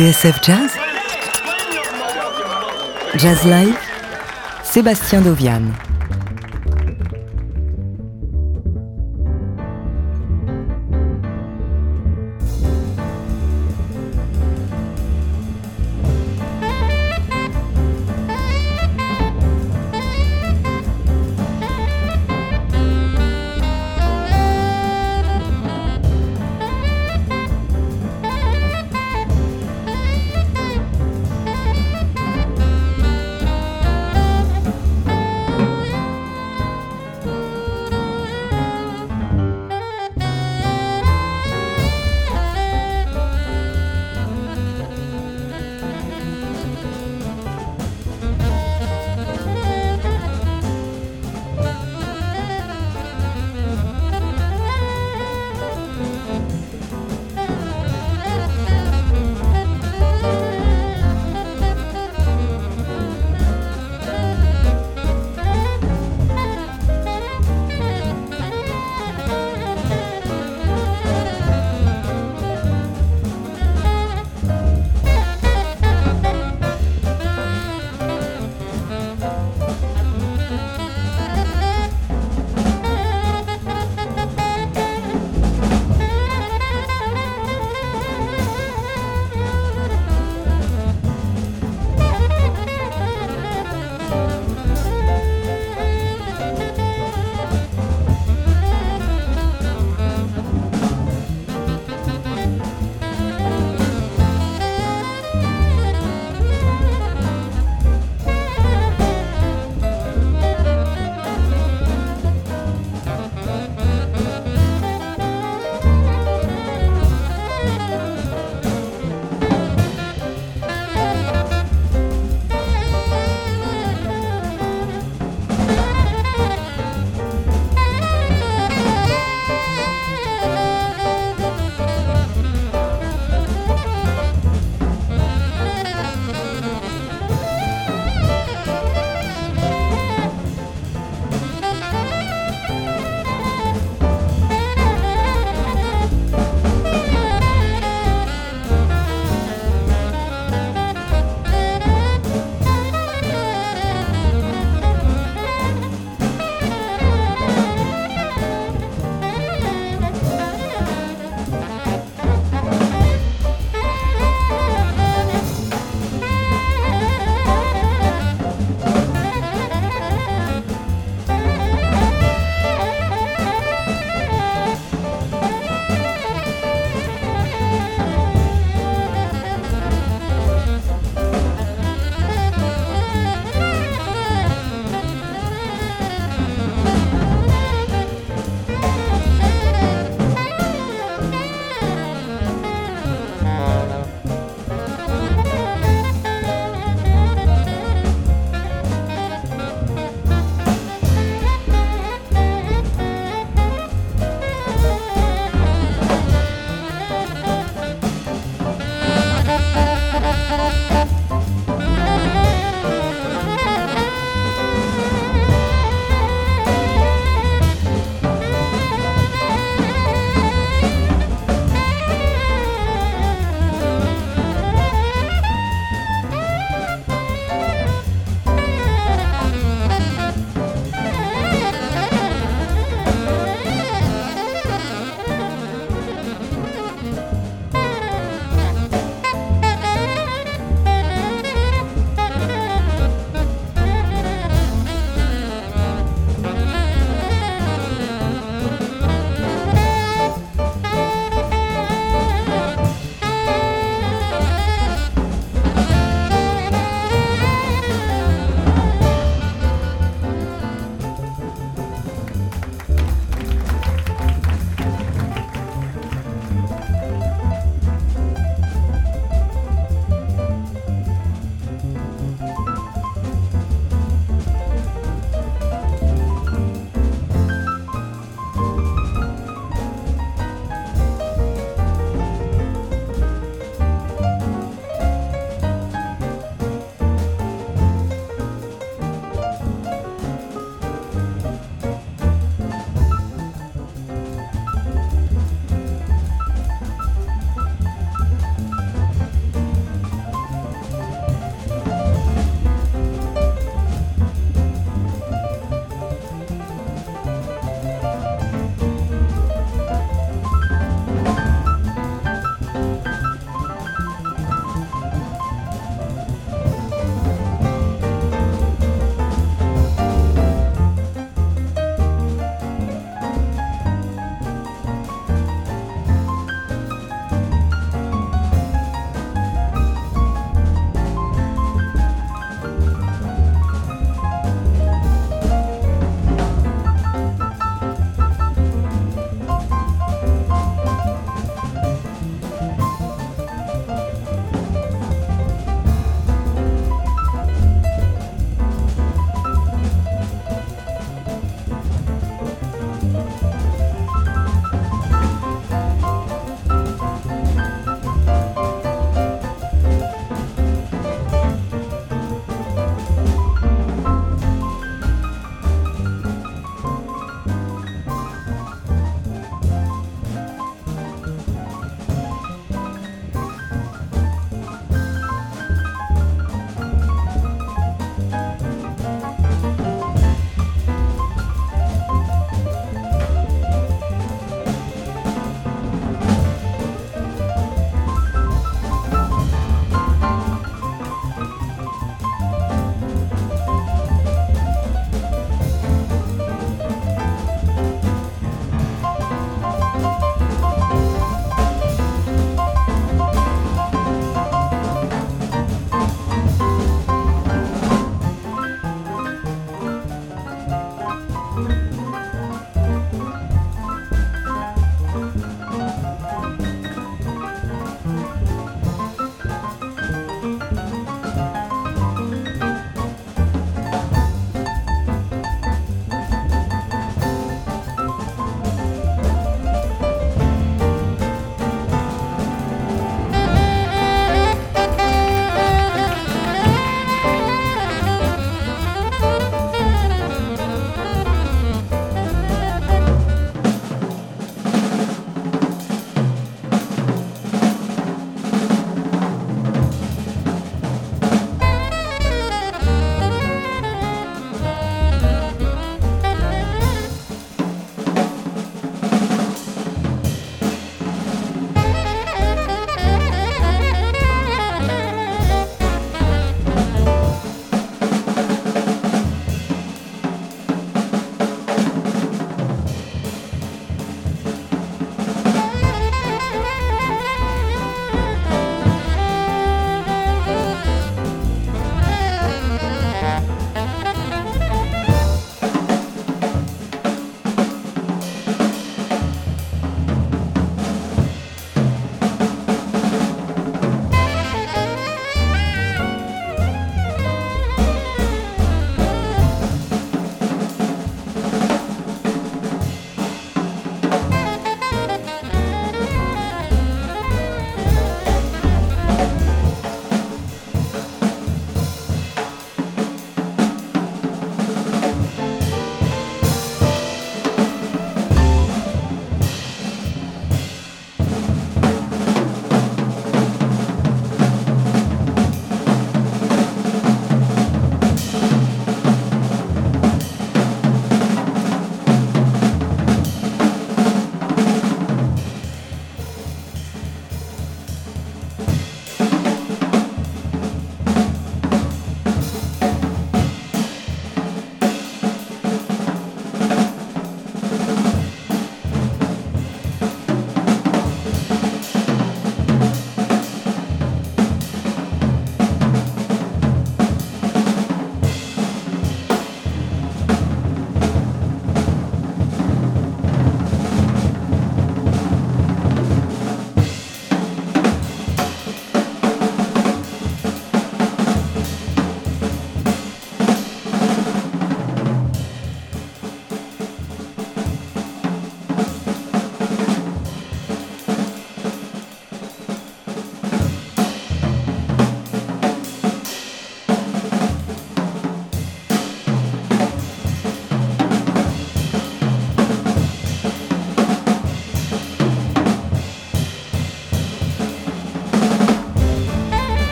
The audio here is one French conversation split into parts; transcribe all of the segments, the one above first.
TSF Jazz Jazz Live Sébastien Dovian.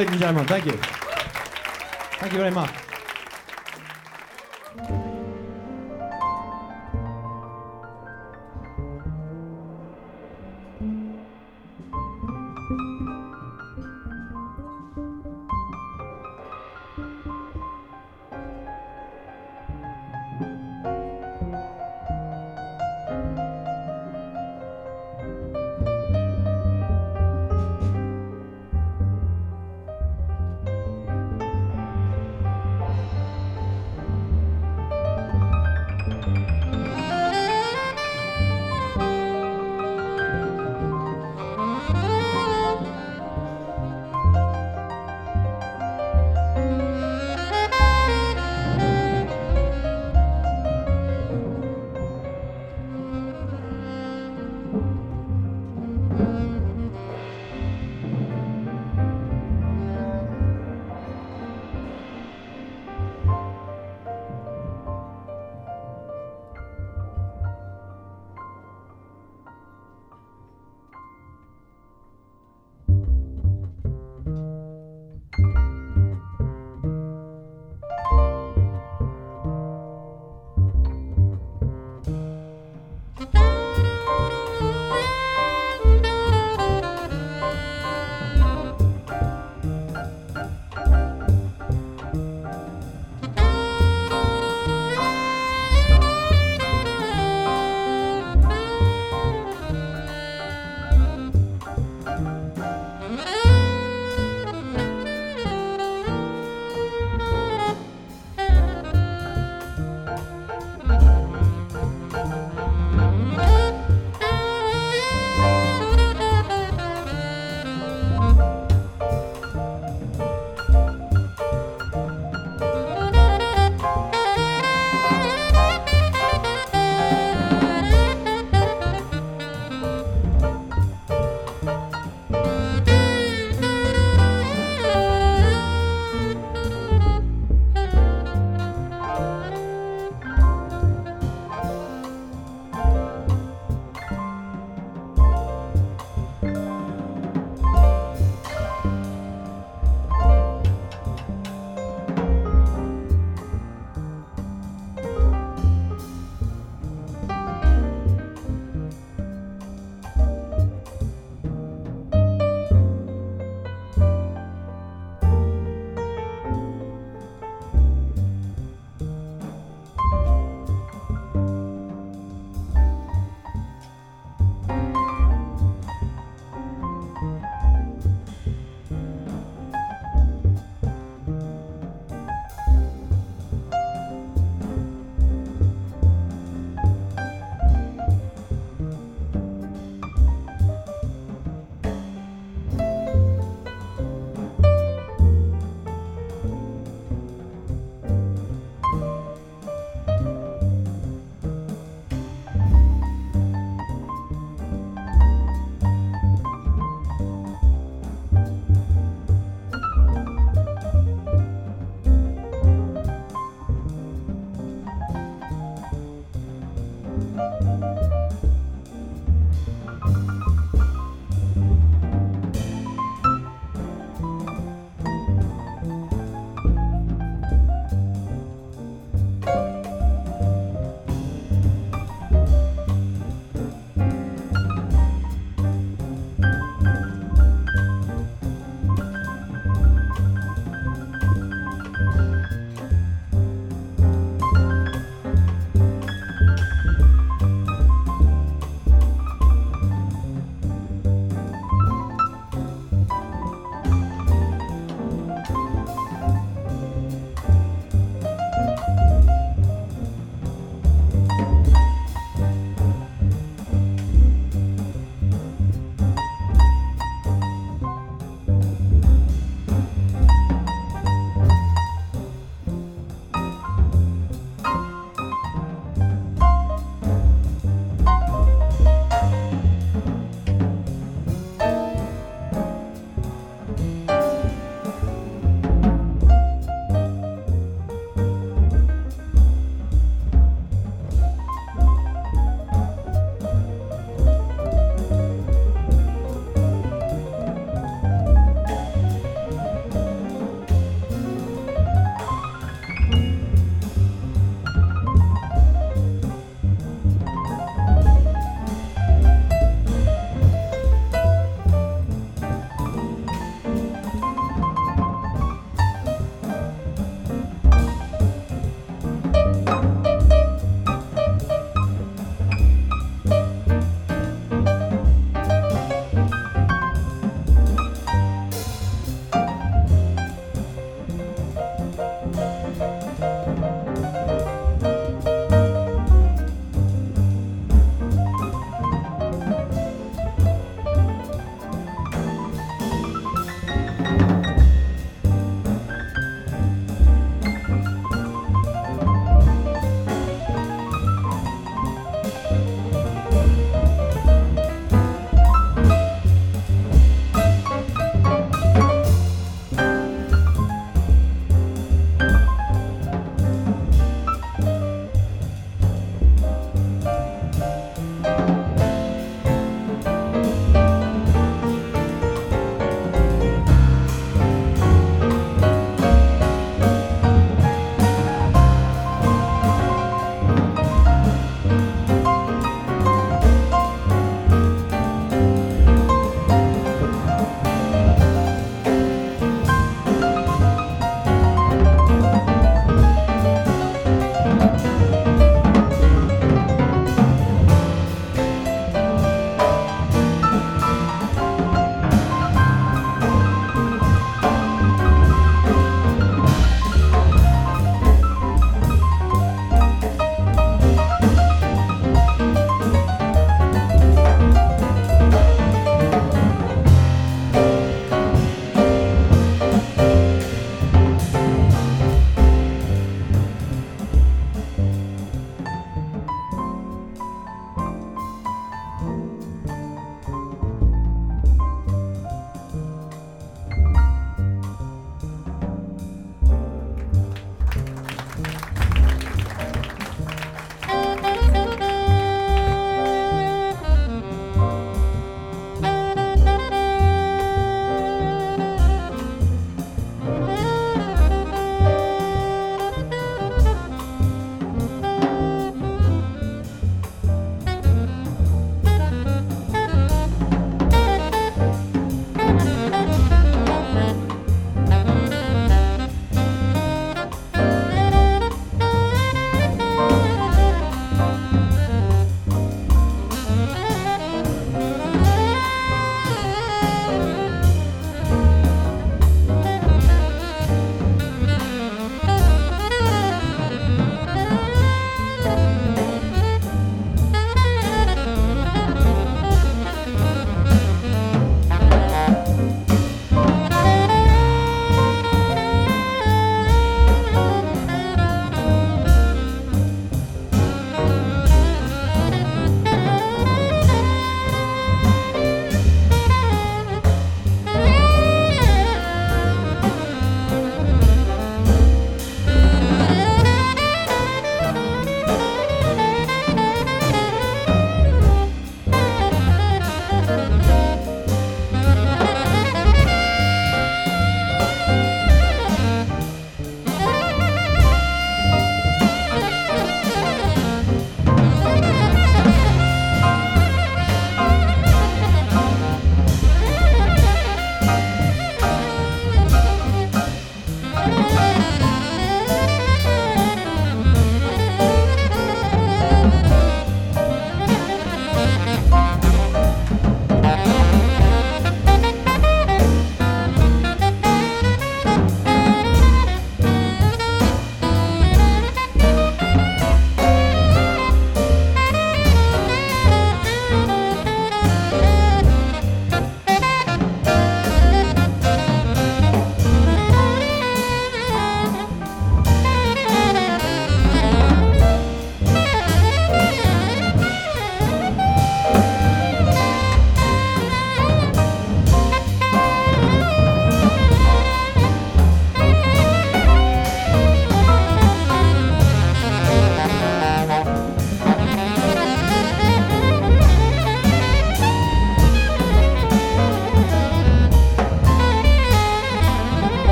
Ladies and gentlemen. Thank you. Thank you very much.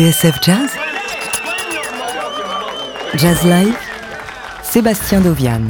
Jazz Jazz Sébastien Dovian.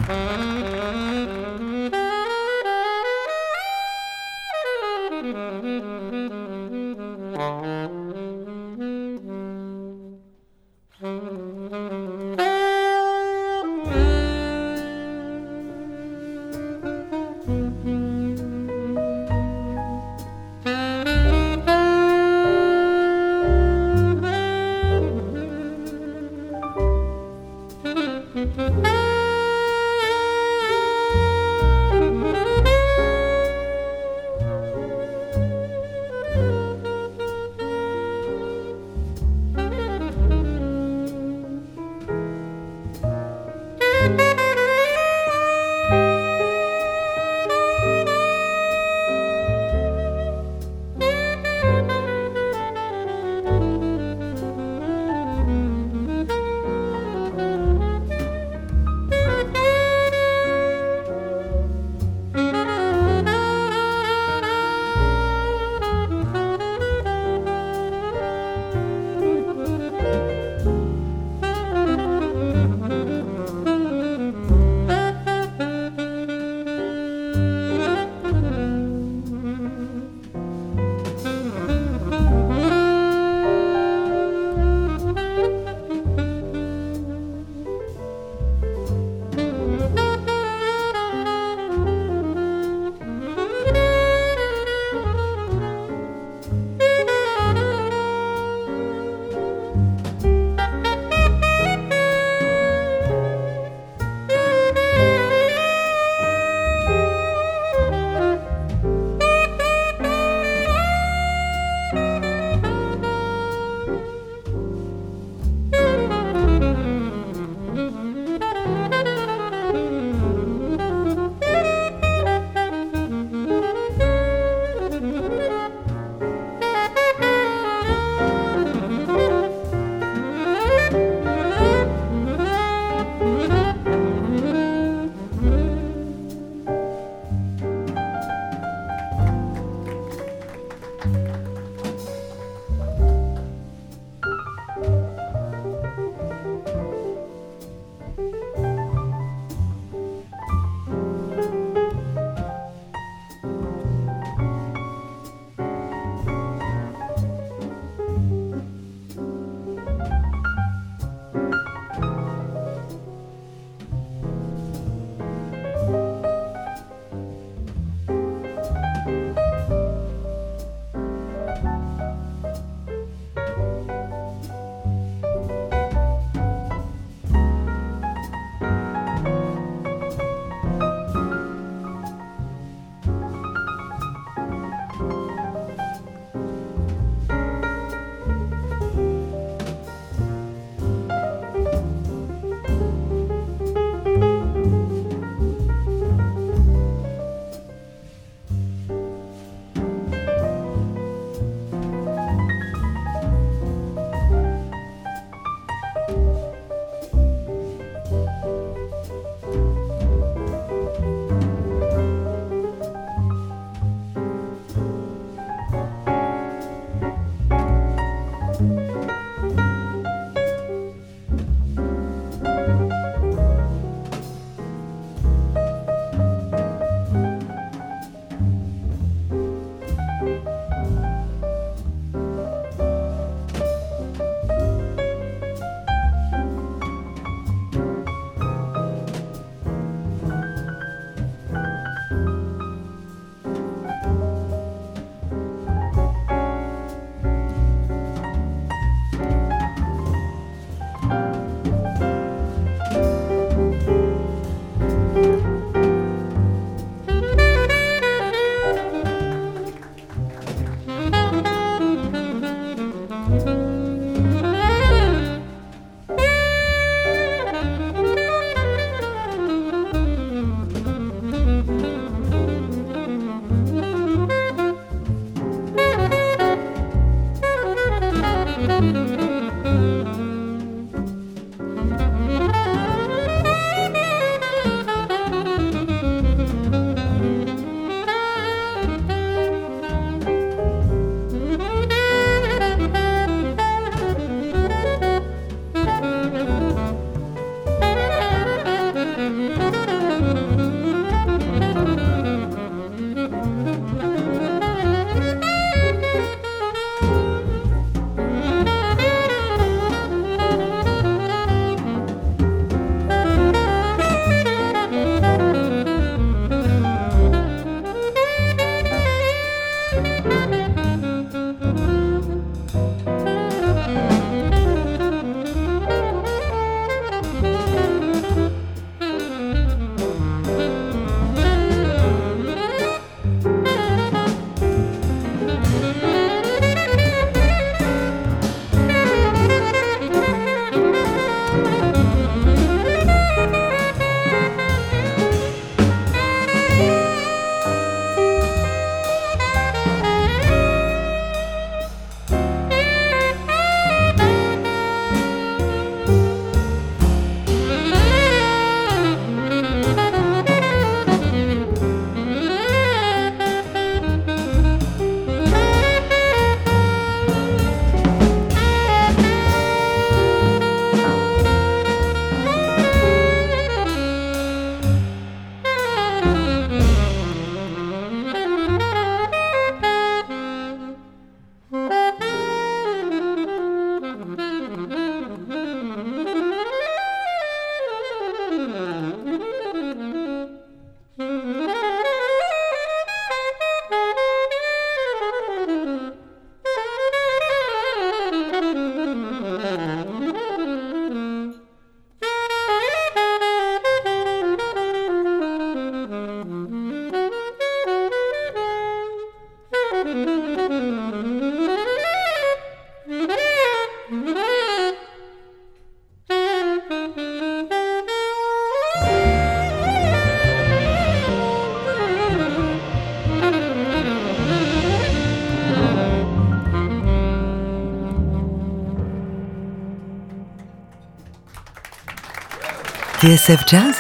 TSF Jazz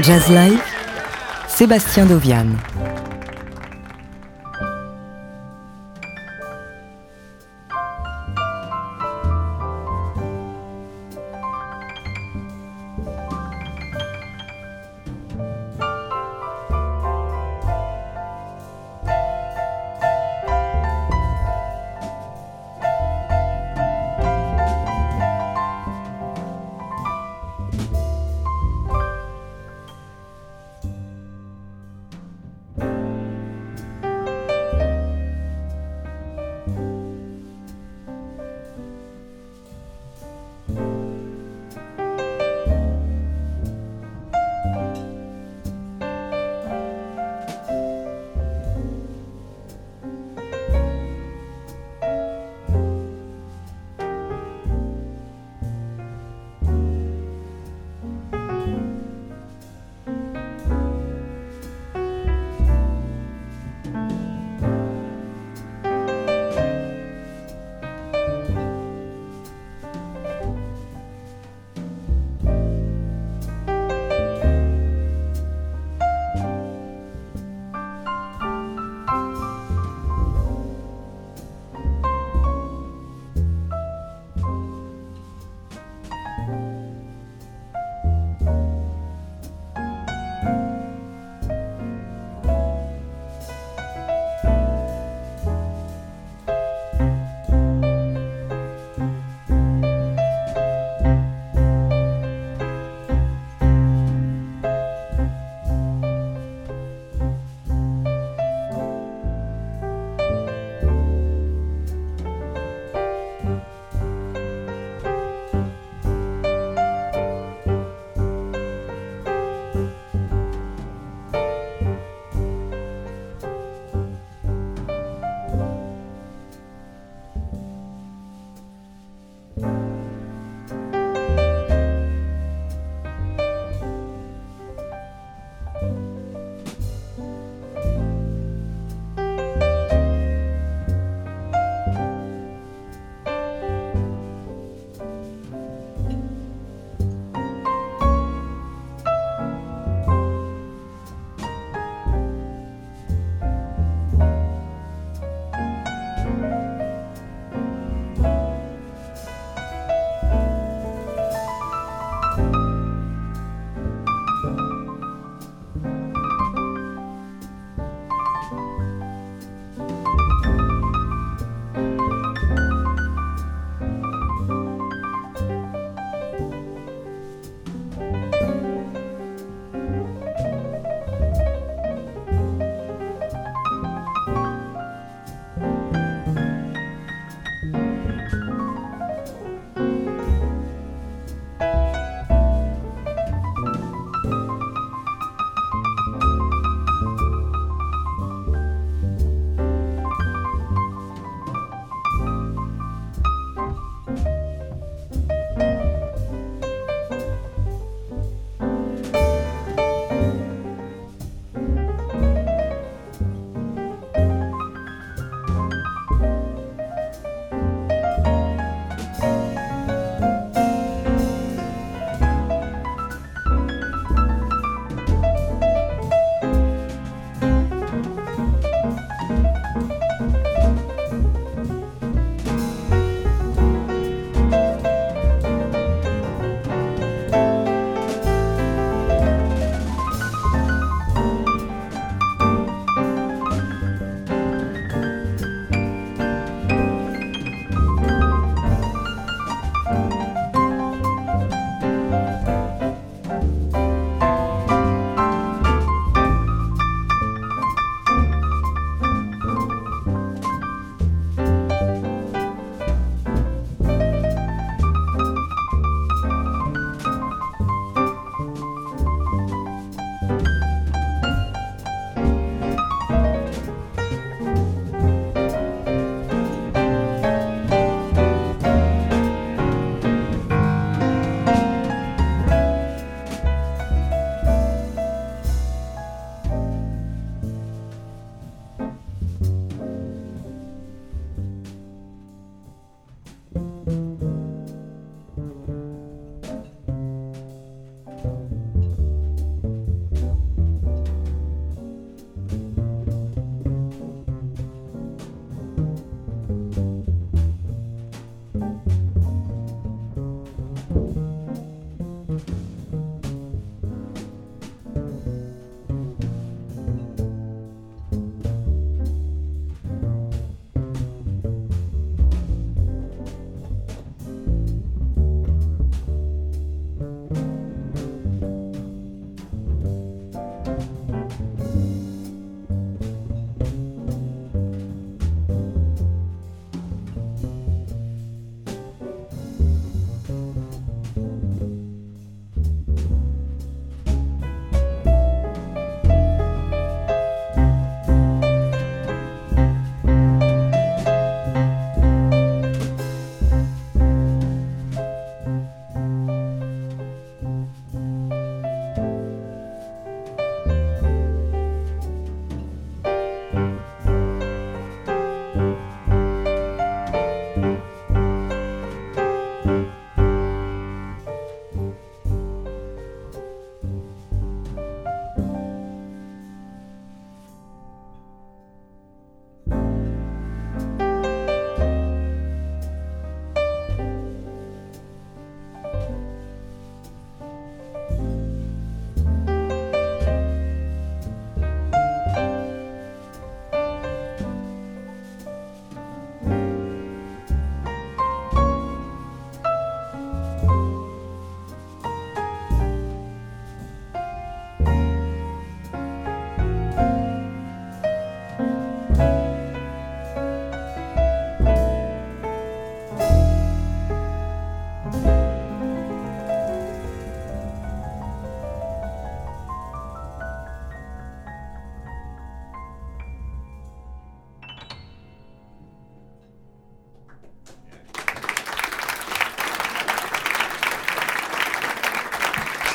Jazz Live Sébastien Dovian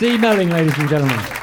Steve Melling, ladies and gentlemen.